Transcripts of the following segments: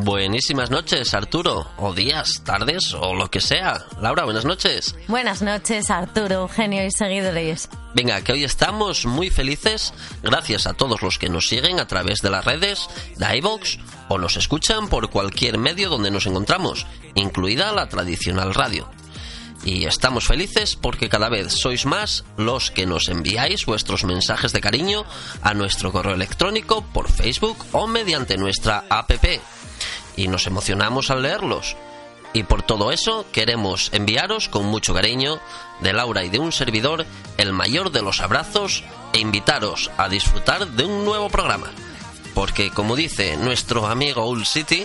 Buenísimas noches, Arturo, o días, tardes, o lo que sea. Laura, buenas noches. Buenas noches, Arturo, Eugenio y seguidores. Venga, que hoy estamos muy felices gracias a todos los que nos siguen a través de las redes, de iVoox, o nos escuchan por cualquier medio donde nos encontramos, incluida la tradicional radio. Y estamos felices porque cada vez sois más los que nos enviáis vuestros mensajes de cariño a nuestro correo electrónico por Facebook o mediante nuestra app y nos emocionamos al leerlos. Y por todo eso queremos enviaros con mucho cariño de Laura y de un servidor el mayor de los abrazos e invitaros a disfrutar de un nuevo programa. Porque como dice nuestro amigo Old City,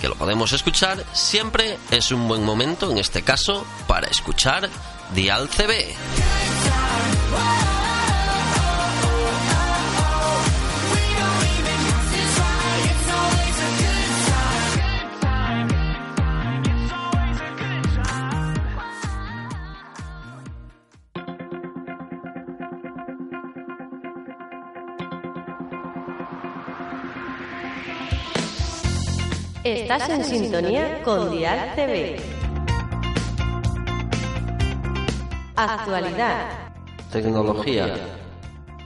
que lo podemos escuchar, siempre es un buen momento, en este caso, para escuchar Dial CB. Estás en sintonía con Dial TV. Actualidad, Tecnología,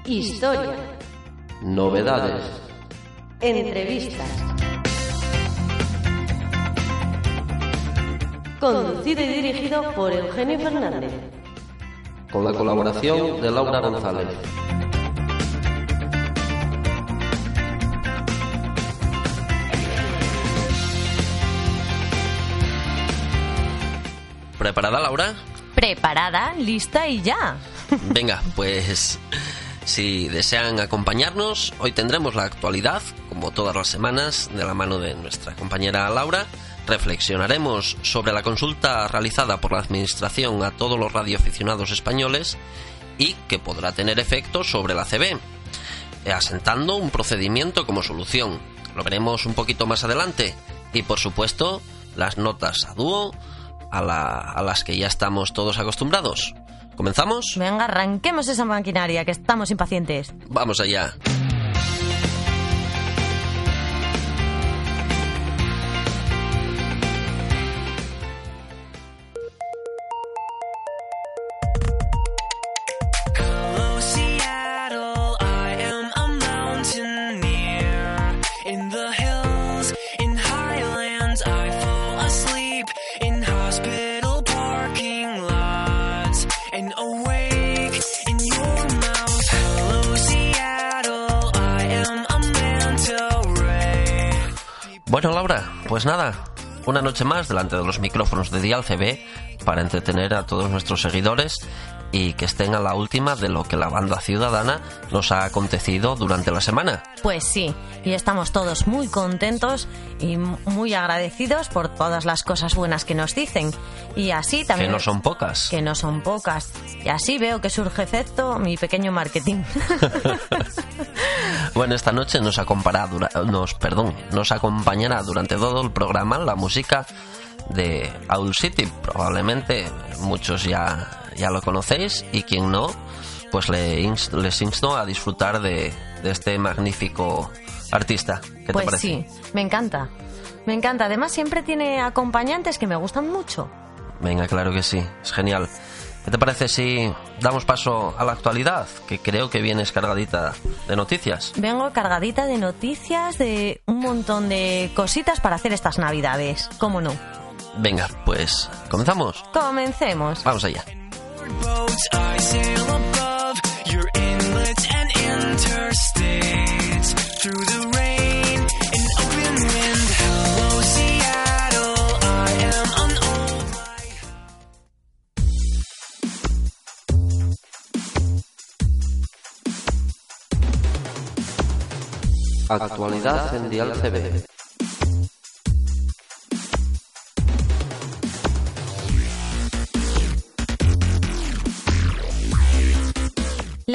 historia, novedades, entrevistas. Conducido y dirigido por Eugenio Fernández. con la colaboración de Laura González. ¿Preparada, Laura? Preparada, lista y ya. Venga, pues si desean acompañarnos, hoy tendremos la actualidad, como todas las semanas, de la mano de nuestra compañera Laura. Reflexionaremos sobre la consulta realizada por la Administración a todos los radioaficionados españoles y que podrá tener efecto sobre la CB, asentando un procedimiento como solución. Lo veremos un poquito más adelante. Y por supuesto, las notas a dúo a, la- a las que ya estamos todos acostumbrados. ¿Comenzamos? Venga, arranquemos esa maquinaria, que estamos impacientes. Vamos allá. Pues nada, una noche más delante de los micrófonos de Dial CB para entretener a todos nuestros seguidores y que estén a la última de lo que la banda ciudadana nos ha acontecido durante la semana. Pues sí, y estamos todos muy contentos y muy agradecidos por todas las cosas buenas que nos dicen. Y así Que también... no son pocas. que no son pocas. Y así veo que surge efecto mi pequeño marketing. Bueno, esta noche nos nos, perdón, nos acompañará durante todo el programa la música de Owl City. Probablemente muchos ya, ya lo conocéis y quien no, pues les insto a disfrutar de, de este magnífico artista. ¿Qué te pues parece? sí, me encanta. Me encanta. Además siempre tiene acompañantes que me gustan mucho. Venga, claro que sí, es genial. ¿Qué te parece si damos paso a la actualidad? Que creo que vienes cargadita de noticias. Vengo cargadita de noticias, de un montón de cositas para hacer estas navidades. ¿Cómo no? Venga, pues comenzamos. Comencemos. Vamos allá. I sail above your inlets and interstates through the rain and open wind. Hello, Seattle. I am an. Actualidad en Dial CB.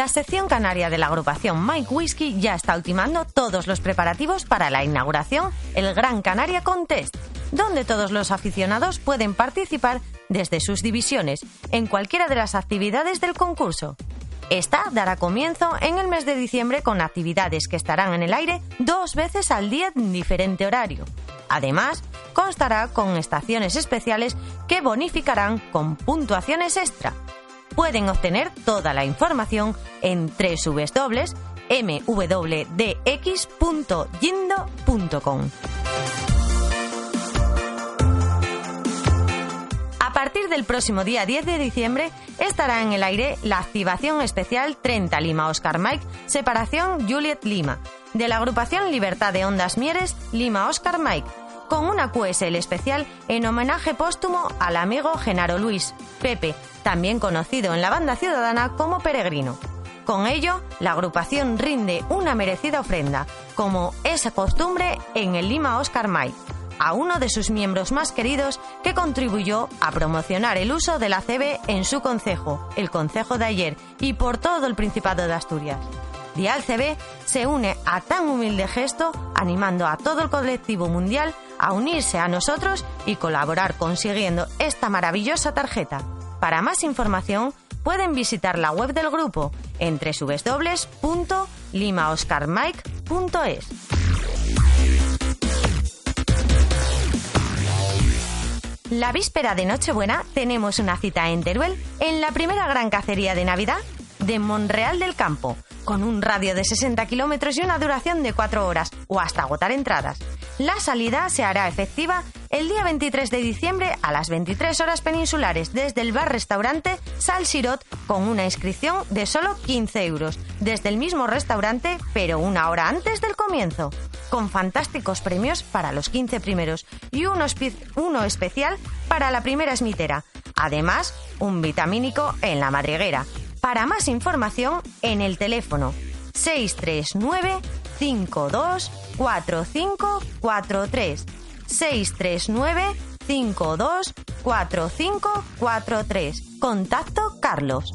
La sección canaria de la agrupación Mike Whisky ya está ultimando todos los preparativos para la inauguración el Gran Canaria Contest, donde todos los aficionados pueden participar desde sus divisiones en cualquiera de las actividades del concurso. Esta dará comienzo en el mes de diciembre con actividades que estarán en el aire dos veces al día en diferente horario. Además, constará con estaciones especiales que bonificarán con puntuaciones extra. Pueden obtener toda la información en www.mwdx.yindo.com. A partir del próximo día 10 de diciembre estará en el aire la activación especial 30 Lima Oscar Mike, separación Juliet Lima, de la agrupación Libertad de Ondas Mieres Lima Oscar Mike, con una QSL especial en homenaje póstumo al amigo Genaro Luis, Pepe, también conocido en la banda ciudadana como Peregrino. Con ello, la agrupación rinde una merecida ofrenda, como es costumbre en el Lima Oscar Mike, a uno de sus miembros más queridos que contribuyó a promocionar el uso de la CB en su concejo, el concejo de ayer, y por todo el Principado de Asturias. Dial CB se une a tan humilde gesto, animando a todo el colectivo mundial a unirse a nosotros y colaborar consiguiendo esta maravillosa tarjeta. Para más información, pueden visitar la web del grupo en www.limaoscarmike.es. La víspera de Nochebuena tenemos una cita en Teruel, en la primera gran cacería de Navidad de Monreal del Campo, con un radio de 60 kilómetros y una duración de 4 horas, o hasta agotar entradas. La salida se hará efectiva el día 23 de diciembre a las 23 horas peninsulares desde el bar-restaurante Sal Sirot con una inscripción de solo 15 euros, desde el mismo restaurante, pero una hora antes del comienzo, con fantásticos premios para los 15 primeros y uno, espe- uno especial para la primera esmitera. Además, un vitamínico en la madriguera. Para más información, en el teléfono 639 52 4543 639 52 4543 Contacto Carlos.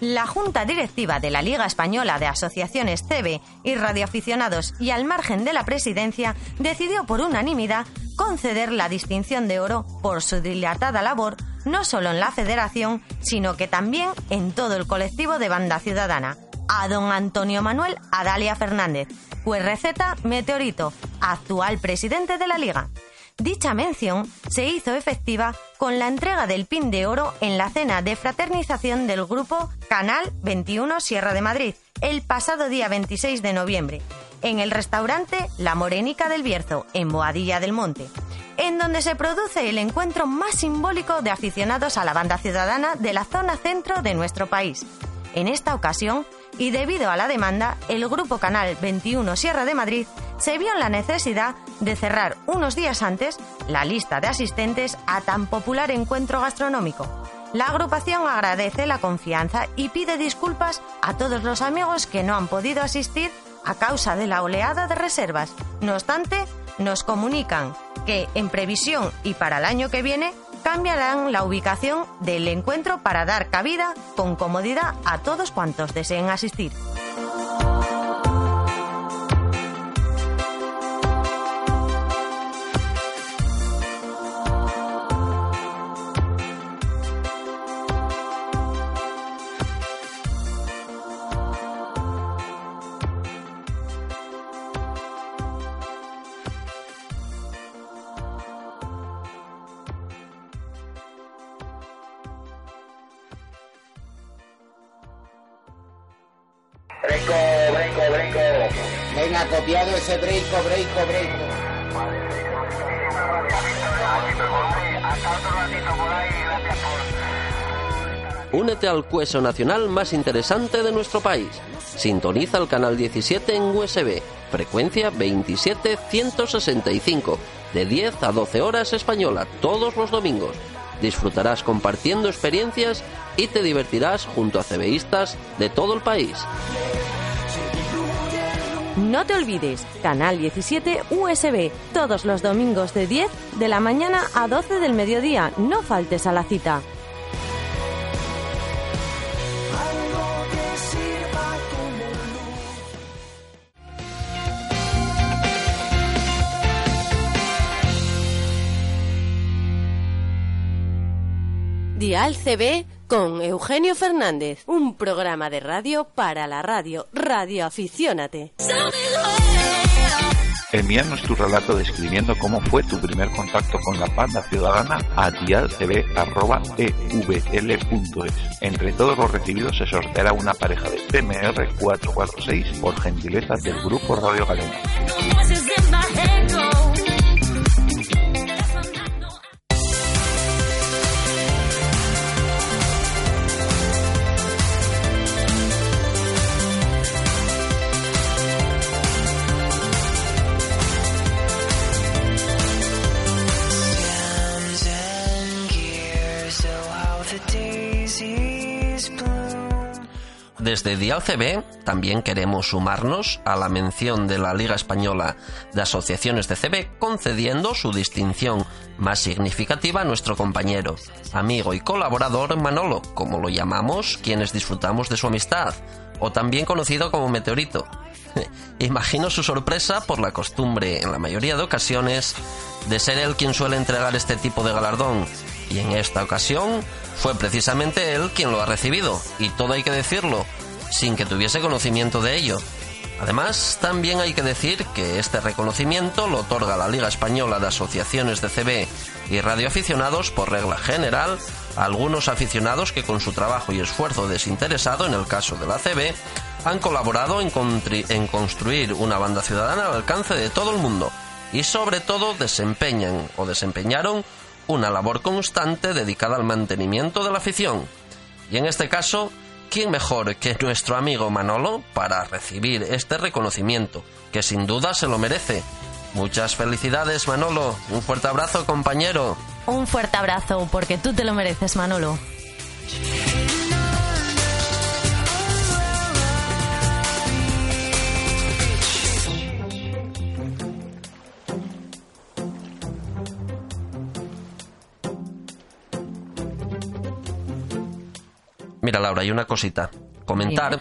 La Junta Directiva de la Liga Española de Asociaciones CB y Radioaficionados y al margen de la presidencia decidió por unanimidad conceder la distinción de oro por su dilatada labor no solo en la federación, sino que también en todo el colectivo de banda ciudadana, a don Antonio Manuel Adalia Fernández, QRZ Meteorito, actual presidente de la Liga. Dicha mención se hizo efectiva con la entrega del pin de oro en la cena de fraternización del grupo Canal 21 Sierra de Madrid el pasado día 26 de noviembre, en el restaurante La Morenica del Bierzo, en Boadilla del Monte, en donde se produce el encuentro más simbólico de aficionados a la banda ciudadana de la zona centro de nuestro país. En esta ocasión, y debido a la demanda, el Grupo Canal 21 Sierra de Madrid se vio en la necesidad de cerrar unos días antes la lista de asistentes a tan popular encuentro gastronómico. La agrupación agradece la confianza y pide disculpas a todos los amigos que no han podido asistir a causa de la oleada de reservas. No obstante, nos comunican que en previsión y para el año que viene cambiarán la ubicación del encuentro para dar cabida con comodidad a todos cuantos deseen asistir. Únete al cueso nacional más interesante de nuestro país. Sintoniza el canal 17 en USB, frecuencia 27165, de 10 a 12 horas española, todos los domingos. disfrutarás compartiendo experiencias y te divertirás junto a CBistas de todo el país. No te olvides, Canal 17 USB, todos los domingos de 10 de la mañana a 12 del mediodía. No faltes a la cita. Dial CB con Eugenio Fernández, un programa de radio para la radio. Radio Aficiónate. Envíanos tu relato describiendo cómo fue tu primer contacto con la banda ciudadana a dialcb.evl.es. Entre todos los recibidos se sorteará una pareja de PMR 446 por gentileza del Grupo Radio Galena. Desde Dial CB también queremos sumarnos a la mención de la Liga Española de Asociaciones de CB concediendo su distinción más significativa a nuestro compañero, amigo y colaborador Manolo, como lo llamamos quienes disfrutamos de su amistad, o también conocido como Meteorito. Imagino su sorpresa por la costumbre, en la mayoría de ocasiones, de ser él quien suele entregar este tipo de galardón. Y en esta ocasión fue precisamente él quien lo ha recibido, y todo hay que decirlo, sin que tuviese conocimiento de ello. Además, también hay que decir que este reconocimiento lo otorga la Liga Española de Asociaciones de CB y radioaficionados por regla general a algunos aficionados que con su trabajo y esfuerzo desinteresado, en el caso de la CB, han colaborado en, en construir una banda ciudadana al alcance de todo el mundo y sobre todo desempeñan o desempeñaron una labor constante dedicada al mantenimiento de la afición. Y en este caso, ¿quién mejor que nuestro amigo Manolo para recibir este reconocimiento, que sin duda se lo merece? Muchas felicidades Manolo, un fuerte abrazo compañero. Un fuerte abrazo, porque tú te lo mereces, Manolo. Mira Laura, hay una cosita. Comentar,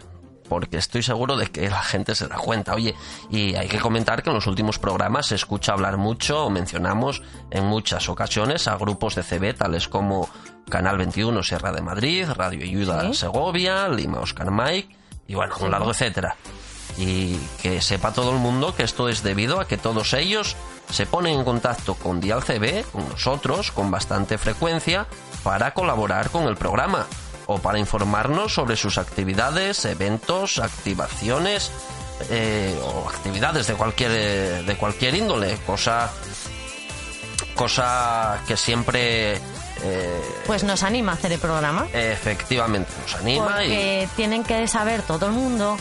porque estoy seguro de que la gente se da cuenta. Oye, y hay que comentar que en los últimos programas se escucha hablar mucho o mencionamos en muchas ocasiones a grupos de CB tales como Canal 21 Sierra de Madrid, Radio Ayuda Sí. Segovia, Lima Oscar Mike y bueno, un largo etcétera. Y que sepa todo el mundo que esto es debido a que todos ellos se ponen en contacto con Dial CB, con nosotros, con bastante frecuencia, para colaborar con el programa o para informarnos sobre sus actividades, eventos, activaciones eh, o actividades de cualquier eh, de cualquier índole, cosa cosa que siempre eh, Pues nos anima a hacer el programa. efectivamente nos anima y Porque tienen que saber todo el mundo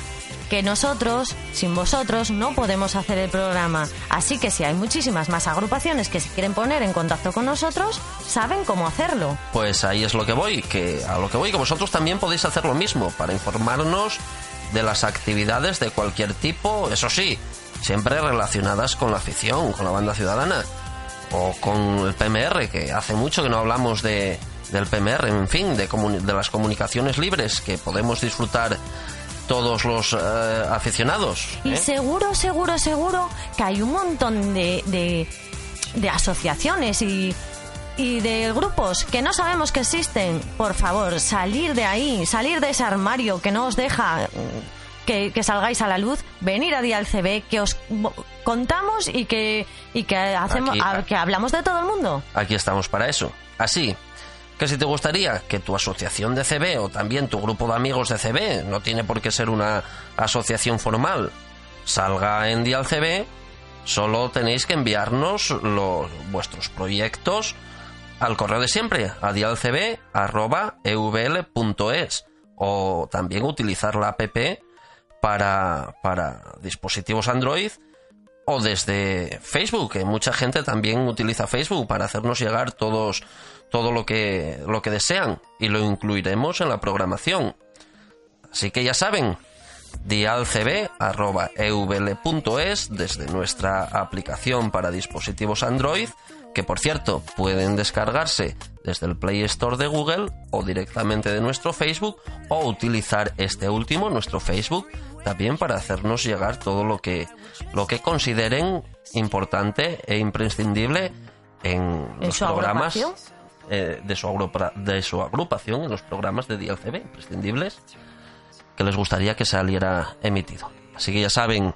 que nosotros, sin vosotros, no podemos hacer el programa. Así que si hay muchísimas más agrupaciones que se quieren poner en contacto con nosotros, saben cómo hacerlo. Pues ahí es lo que voy, que a lo que voy, que vosotros también podéis hacer lo mismo para informarnos de las actividades de cualquier tipo, eso sí, siempre relacionadas con la afición, con la banda ciudadana o con el PMR, que hace mucho que no hablamos de del PMR, en fin, de, de las comunicaciones libres que podemos disfrutar todos los eh, aficionados. Y ¿eh? seguro, seguro, seguro que hay un montón de, de, de asociaciones y, y de grupos que no sabemos que existen. Por favor, salir de ahí, salir de ese armario que no os deja mm, que, que salgáis a la luz, venir a Dial CB, que os contamos y que, y que, hacemos, Aquí, a- que hablamos de todo el mundo. Aquí estamos para eso. Así que si te gustaría que tu asociación de CB o también tu grupo de amigos de CB, no tiene por qué ser una asociación formal, salga en Dial CB, solo tenéis que enviarnos los, vuestros proyectos al correo de siempre, a dialcb.evl.es o también utilizar la app para, para dispositivos Android o desde Facebook, que mucha gente también utiliza Facebook para hacernos llegar todos todo lo que lo que desean y lo incluiremos en la programación. Así que ya saben, dialcb.evl.es desde nuestra aplicación para dispositivos Android, que por cierto pueden descargarse desde el Play Store de Google o directamente de nuestro Facebook o utilizar este último, nuestro Facebook, también para hacernos llegar todo lo que, lo que consideren importante e imprescindible en, los programas eh, de, su agrupa- de su agrupación, en los programas de DLCB imprescindibles que les gustaría que saliera emitido. Así que ya saben,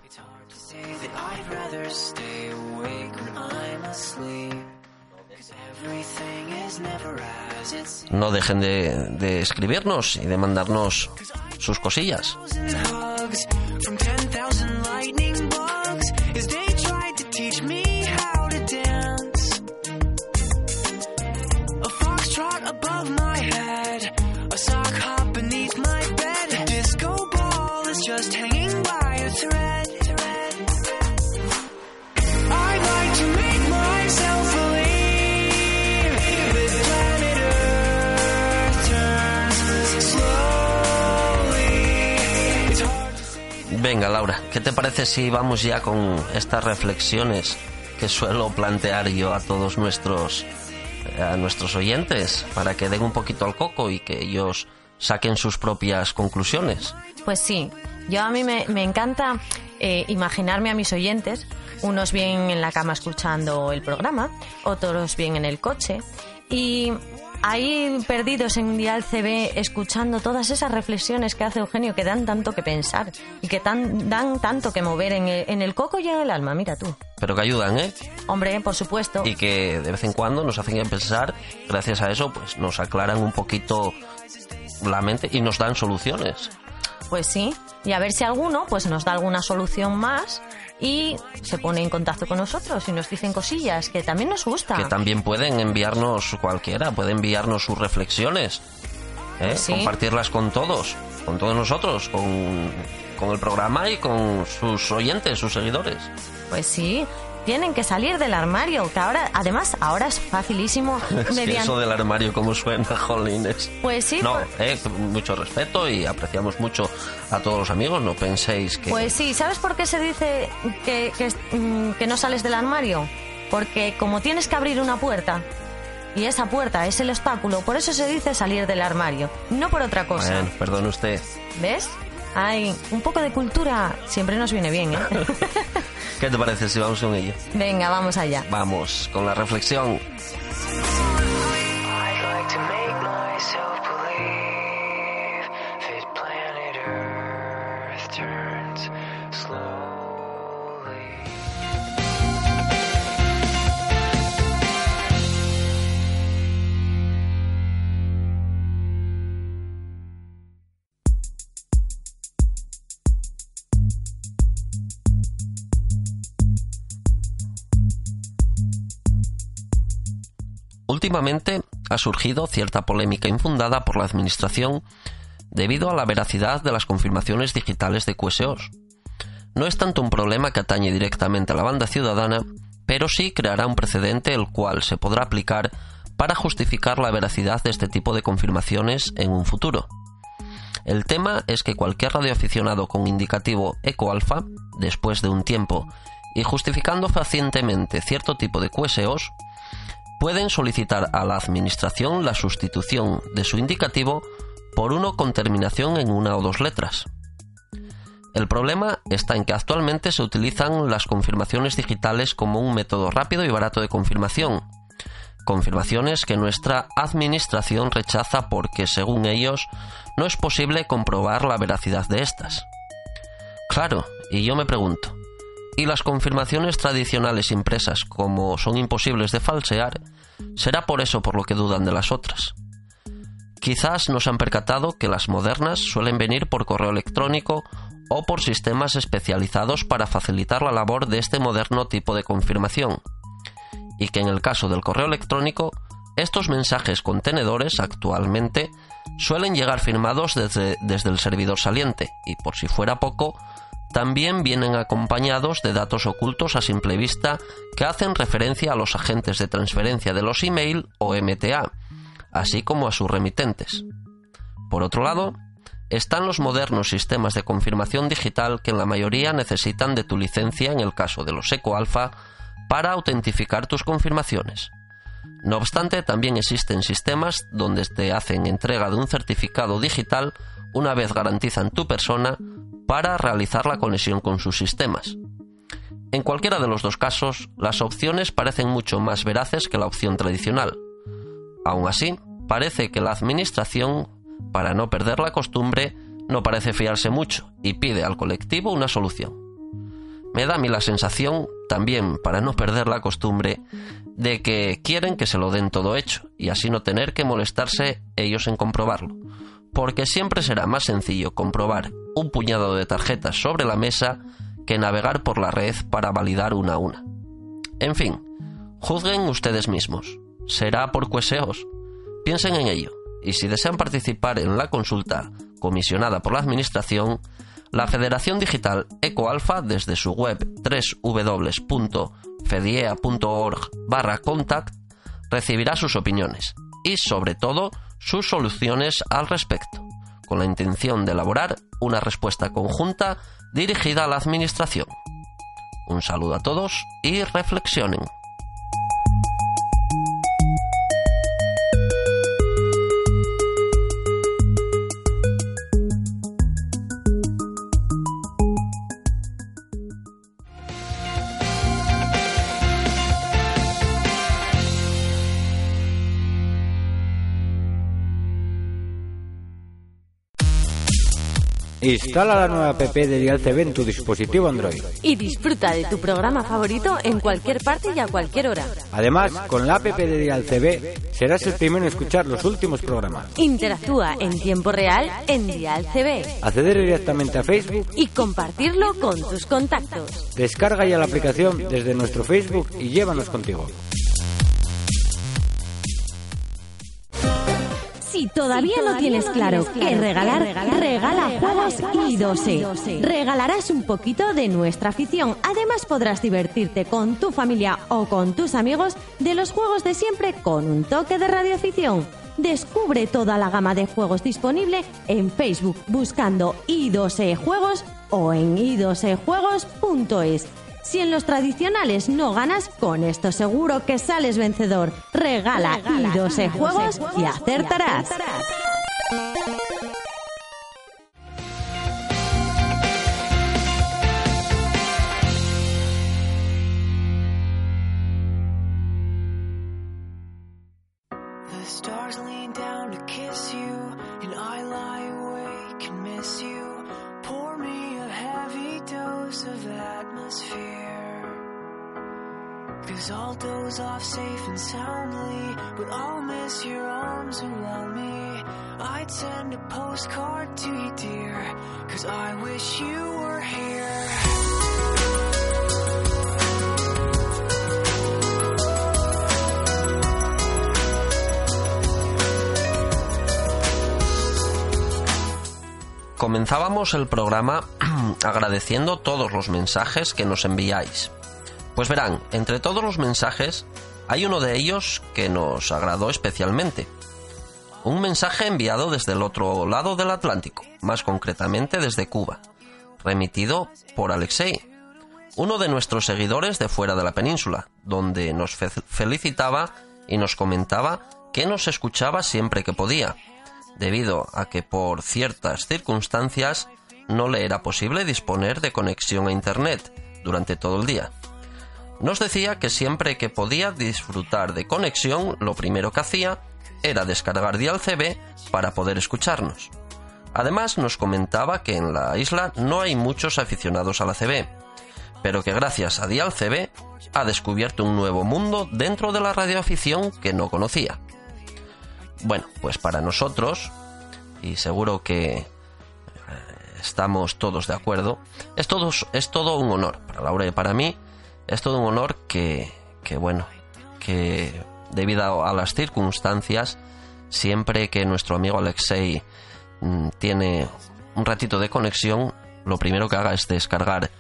no dejen de, de escribirnos y de mandarnos sus cosillas. Venga, Laura, ¿qué te parece si vamos ya con estas reflexiones que suelo plantear yo a todos nuestros a nuestros oyentes para que den un poquito al coco y que ellos saquen sus propias conclusiones? Pues sí, yo a mí me, me encanta eh, imaginarme a mis oyentes, unos bien en la cama escuchando el programa, otros bien en el coche, y ahí perdidos en Dial CB escuchando todas esas reflexiones que hace Eugenio que dan tanto que pensar y que tan, dan tanto que mover en el, en el coco y en el alma, mira tú. Pero que ayudan, ¿eh? Hombre, por supuesto. y que de vez en cuando nos hacen pensar, gracias a eso, pues nos aclaran un poquito la mente y nos dan soluciones. Pues sí, y a ver si alguno pues nos da alguna solución más y se pone en contacto con nosotros y nos dicen cosillas que también nos gusta. Que también pueden enviarnos cualquiera, puede enviarnos sus reflexiones, ¿eh? Sí. compartirlas con todos, con todos nosotros, con, con el programa y con sus oyentes, sus seguidores. Pues sí, tienen que salir del armario, que ahora, además, ahora es facilísimo Es que mediante... eso del armario, como suena, jolines. Pues sí, No, eh, mucho respeto y apreciamos mucho a todos los amigos, no penséis que... Pues sí, ¿sabes por qué se dice que, que, mm, que no sales del armario? Porque como tienes que abrir una puerta y esa puerta es el obstáculo, por eso se dice salir del armario, no por otra cosa. Bueno, perdone usted. ¿Ves? Hay un poco de cultura siempre nos viene bien, ¿eh? ¿Qué te parece si vamos con ello? Venga, vamos allá. Vamos con la reflexión. Ha surgido cierta polémica infundada por la Administración debido a la veracidad de las confirmaciones digitales de QSOs. No es tanto un problema que atañe directamente a la banda ciudadana, pero sí creará un precedente el cual se podrá aplicar para justificar la veracidad de este tipo de confirmaciones en un futuro. El tema es que cualquier radioaficionado con indicativo ecoalfa, después de un tiempo y justificando fehacientemente cierto tipo de QSOs, pueden solicitar a la Administración la sustitución de su indicativo por uno con terminación en una o dos letras. El problema está en que actualmente se utilizan las confirmaciones digitales como un método rápido y barato de confirmación, confirmaciones que nuestra Administración rechaza porque, según ellos, no es posible comprobar la veracidad de estas. Claro, y yo me pregunto, ¿y las confirmaciones tradicionales impresas, como son imposibles de falsear, será por eso por lo que dudan de las otras? Quizás no se han percatado que las modernas suelen venir por correo electrónico o por sistemas especializados para facilitar la labor de este moderno tipo de confirmación, y que en el caso del correo electrónico, estos mensajes contenedores actualmente suelen llegar firmados desde, desde el servidor saliente, y por si fuera poco, también vienen acompañados de datos ocultos a simple vista que hacen referencia a los agentes de transferencia de los email o MTA, así como a sus remitentes. Por otro lado, están los modernos sistemas de confirmación digital que en la mayoría necesitan de tu licencia en el caso de los EcoAlpha para autentificar tus confirmaciones. No obstante, también existen sistemas donde te hacen entrega de un certificado digital una vez garantizan tu persona para realizar la conexión con sus sistemas. En cualquiera de los dos casos, las opciones parecen mucho más veraces que la opción tradicional. Aún así, parece que la Administración, para no perder la costumbre, no parece fiarse mucho y pide al colectivo una solución. Me da a mí la sensación, también para no perder la costumbre, de que quieren que se lo den todo hecho y así no tener que molestarse ellos en comprobarlo, porque siempre será más sencillo comprobar un puñado de tarjetas sobre la mesa que navegar por la red para validar una a una. En fin, juzguen ustedes mismos. Será por cueseos. Piensen en ello, y si desean participar en la consulta comisionada por la Administración, la Federación Digital EcoAlfa desde su web www.fediea.org barra contact recibirá sus opiniones y sobre todo sus soluciones al respecto, con la intención de elaborar una respuesta conjunta dirigida a la Administración. Un saludo a todos y reflexionen. Instala la nueva app de Dial CB en tu dispositivo Android. Y disfruta de tu programa favorito en cualquier parte y a cualquier hora. Además, con la app de Dial CB serás el primero en escuchar los últimos programas. Interactúa en tiempo real en Dial CB Acceder directamente a Facebook, y compartirlo con tus contactos. descarga ya la aplicación desde nuestro Facebook y llévanos contigo. Si todavía no tienes claro qué regalar, regala juegos i2E. Regalarás un poquito de nuestra afición. Además podrás divertirte con tu familia o con tus amigos de los juegos de siempre con un toque de radioafición. Descubre toda la gama de juegos disponible en Facebook buscando i2E Juegos o en i2ejuegos.es. Si en los tradicionales no ganas, con esto seguro que sales vencedor. Regala i2E Juegos y acertarás. El programa agradeciendo todos los mensajes que nos enviáis. Pues verán, entre todos los mensajes hay uno de ellos que nos agradó especialmente. Un mensaje enviado desde el otro lado del Atlántico, más concretamente desde Cuba, remitido por Alexei, uno de nuestros seguidores de fuera de la península, donde nos fe- felicitaba y nos comentaba que nos escuchaba siempre que podía, debido a que por ciertas circunstancias no le era posible disponer de conexión a Internet durante todo el día. Nos decía que siempre que podía disfrutar de conexión, lo primero que hacía era descargar Dial CB para poder escucharnos. Además, nos comentaba que en la isla no hay muchos aficionados a la CB, pero que gracias a Dial CB ha descubierto un nuevo mundo dentro de la radioafición que no conocía. Bueno, pues para nosotros, y seguro que eh, estamos todos de acuerdo, es todo, es todo un honor. Para Laura y para mí, es todo un honor que, que bueno, que debido a las circunstancias, siempre que nuestro amigo Alexei mm, tiene un ratito de conexión, lo primero que haga es descargar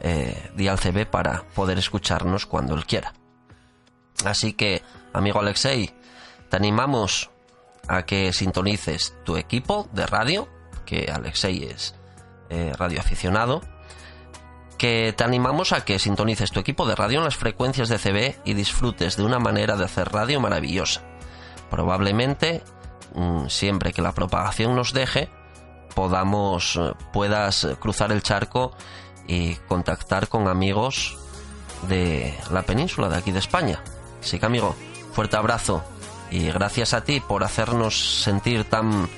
eh, Dial CB para poder escucharnos cuando él quiera. Así que, amigo Alexei, te animamos a que sintonices tu equipo de radio, que Alexei es eh, radioaficionado, que te animamos a que sintonices tu equipo de radio en las frecuencias de CB y disfrutes de una manera de hacer radio maravillosa. Probablemente, mm, siempre que la propagación nos deje, podamos, eh, puedas cruzar el charco y contactar con amigos de la península de aquí de España. Así que amigo, fuerte abrazo y gracias a ti por hacernos sentir tan,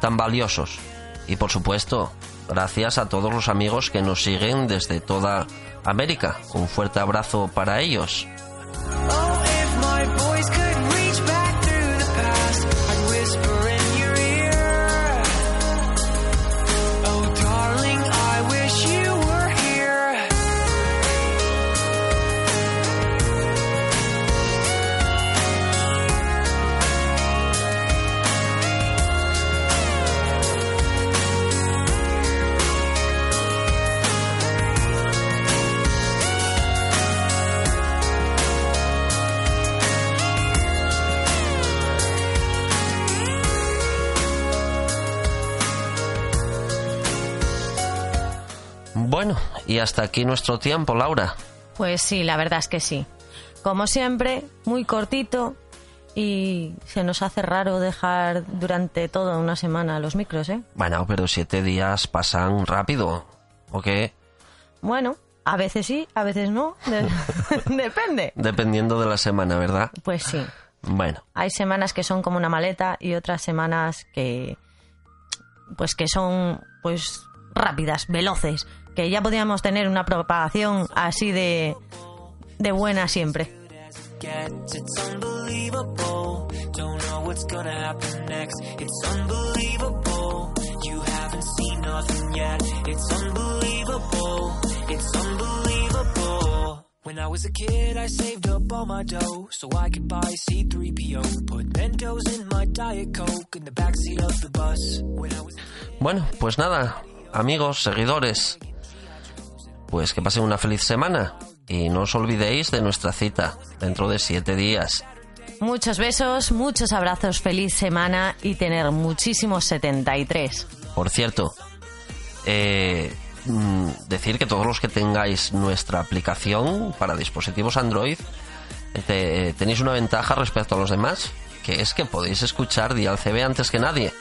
tan valiosos. Y por supuesto, gracias a todos los amigos que nos siguen desde toda América. Un fuerte abrazo para ellos. Y hasta aquí nuestro tiempo, Laura. Pues sí, la verdad es que sí. Como siempre, muy cortito y se nos hace raro dejar durante toda una semana los micros, ¿eh? Bueno, pero siete días pasan rápido. ¿O qué? Bueno, a veces sí, a veces no. de- Depende. Dependiendo de la semana, ¿verdad? Pues sí. Bueno, Hay semanas que son como una maleta y otras semanas que pues que son pues rápidas, veloces, que ya podíamos tener una propagación así de de buena siempre. Gets, it's unbelievable. Don't know what's gonna happen next. It's unbelievable. You haven't seen nothing yet. It's unbelievable. It's unbelievable. When I was a kid, I saved up all my dough so I could buy C3PO. Put Mentos in my Diet Coke in the backseat of the bus. When I was bueno, pues nada, amigos, seguidores, pues que pasen una feliz semana y no os olvidéis de nuestra cita dentro de siete días. Muchos besos, muchos abrazos, feliz semana y tener muchísimos 73. Por cierto, eh, mm, decir que todos los que tengáis nuestra aplicación para dispositivos Android eh, te- eh, tenéis una ventaja respecto a los demás, que es que podéis escuchar Dial CB antes que nadie.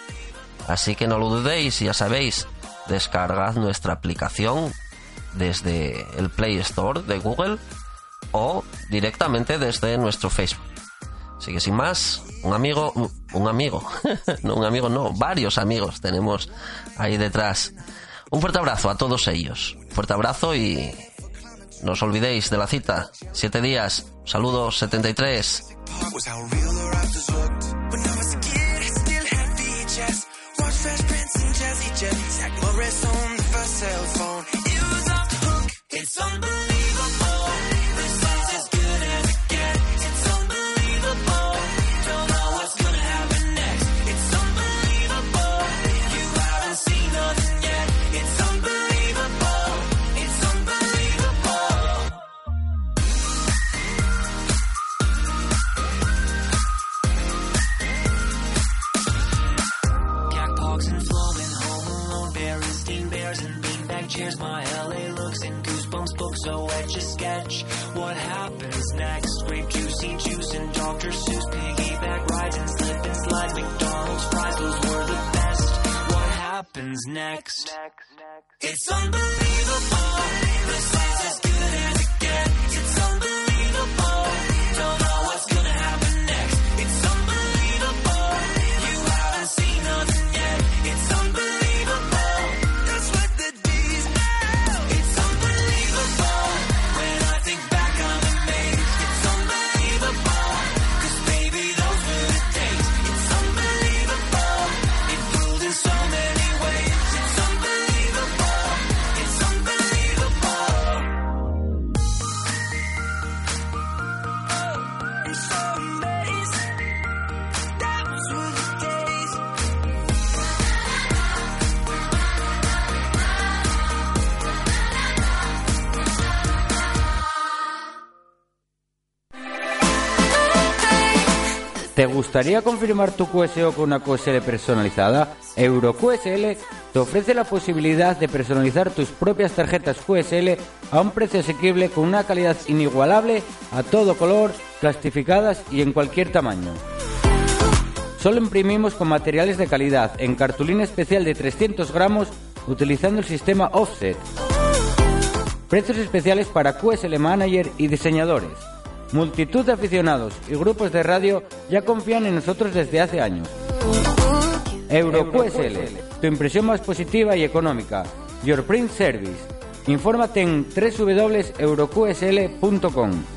Así que no lo dudéis, ya sabéis, descargad nuestra aplicación desde el Play Store de Google o directamente desde nuestro Facebook. Así que sin más, un amigo, un amigo, no un amigo, no, varios amigos tenemos ahí detrás. Un fuerte abrazo a todos ellos. Fuerte abrazo y no os olvidéis de la cita. Siete días. Saludos 73. was how real the Raptors looked. When I was a kid, I still had VHS. Watch Fresh Prince and Jazzy Jeff. Zach Morris on the first cell phone. Somebody gustaría confirmar tu QSO con una QSL personalizada? EuroQSL te ofrece la posibilidad de personalizar tus propias tarjetas QSL a un precio asequible con una calidad inigualable a todo color, plastificadas y en cualquier tamaño. Solo imprimimos con materiales de calidad en cartulina especial de 300 gramos utilizando el sistema offset. Precios especiales para QSL Manager y diseñadores. Multitud de aficionados y grupos de radio ya confían en nosotros desde hace años. EuroQSL, tu impresión más positiva y económica. Your Print Service. Infórmate en www.euroqsl.com.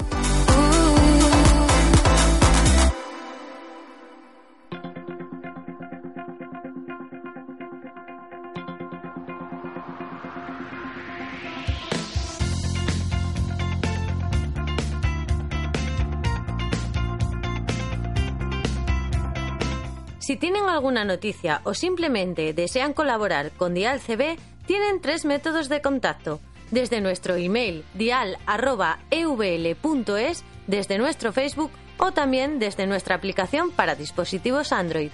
alguna noticia o simplemente desean colaborar con Dial CB, tienen tres métodos de contacto. Desde nuestro email dial.evl.es, desde nuestro Facebook o también desde nuestra aplicación para dispositivos Android.